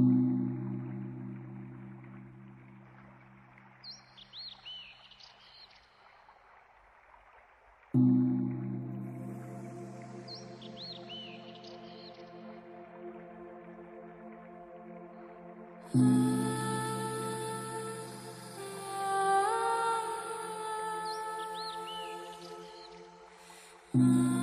Thank mm -hmm. you.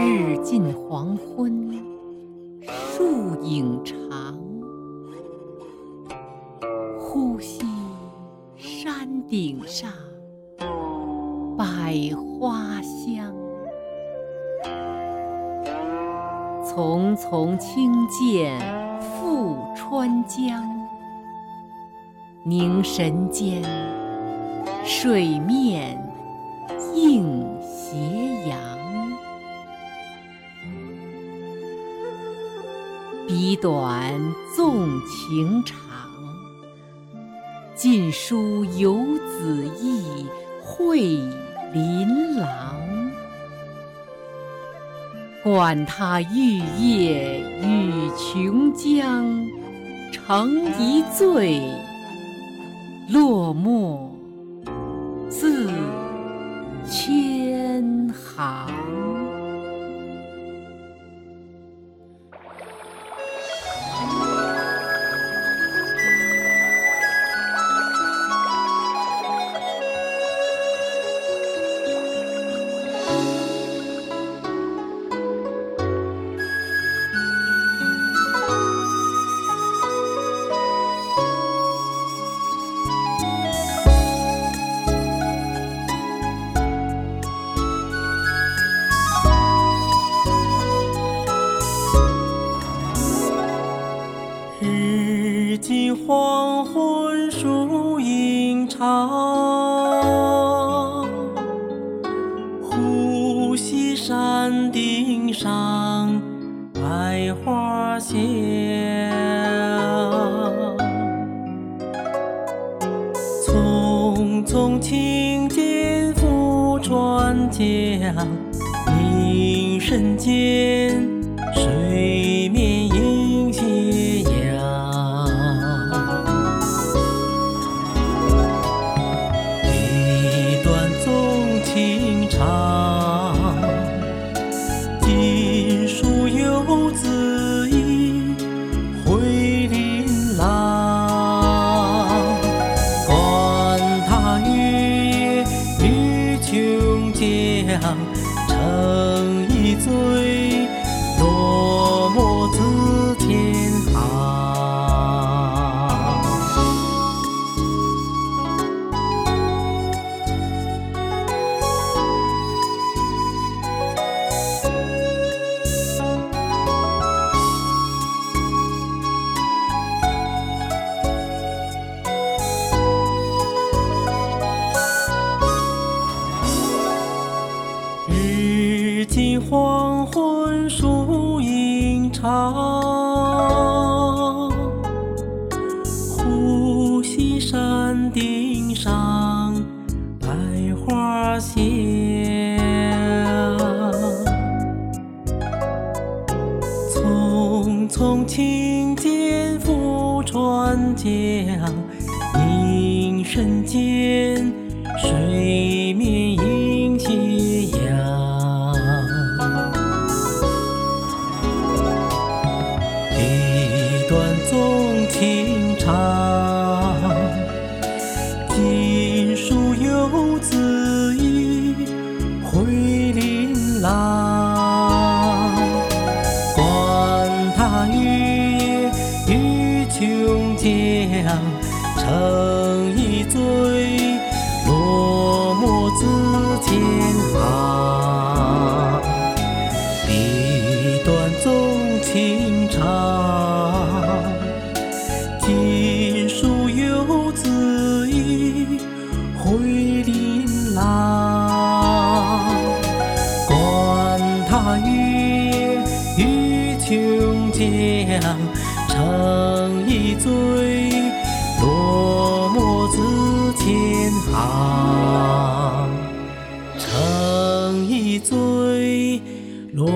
日近黄昏，树影长，呼吸山顶上百花香。丛丛青涧复川江，凝神间，水面映斜阳。笔短纵情长，尽书游子意，绘琳琅。管他玉液与琼浆，成一醉，落墨自千行。影长，呼吸山顶上百花香。匆匆轻剑赴川江，凝神间，成一醉，日近黄昏，树影长，呼吸山顶上百花香。匆匆轻剑赴川江，凝神间，水情长，锦书游子意，回琳琅。管他月夜与琼浆，成一醉，落墨自乘一醉，落寞自天行，成一醉，落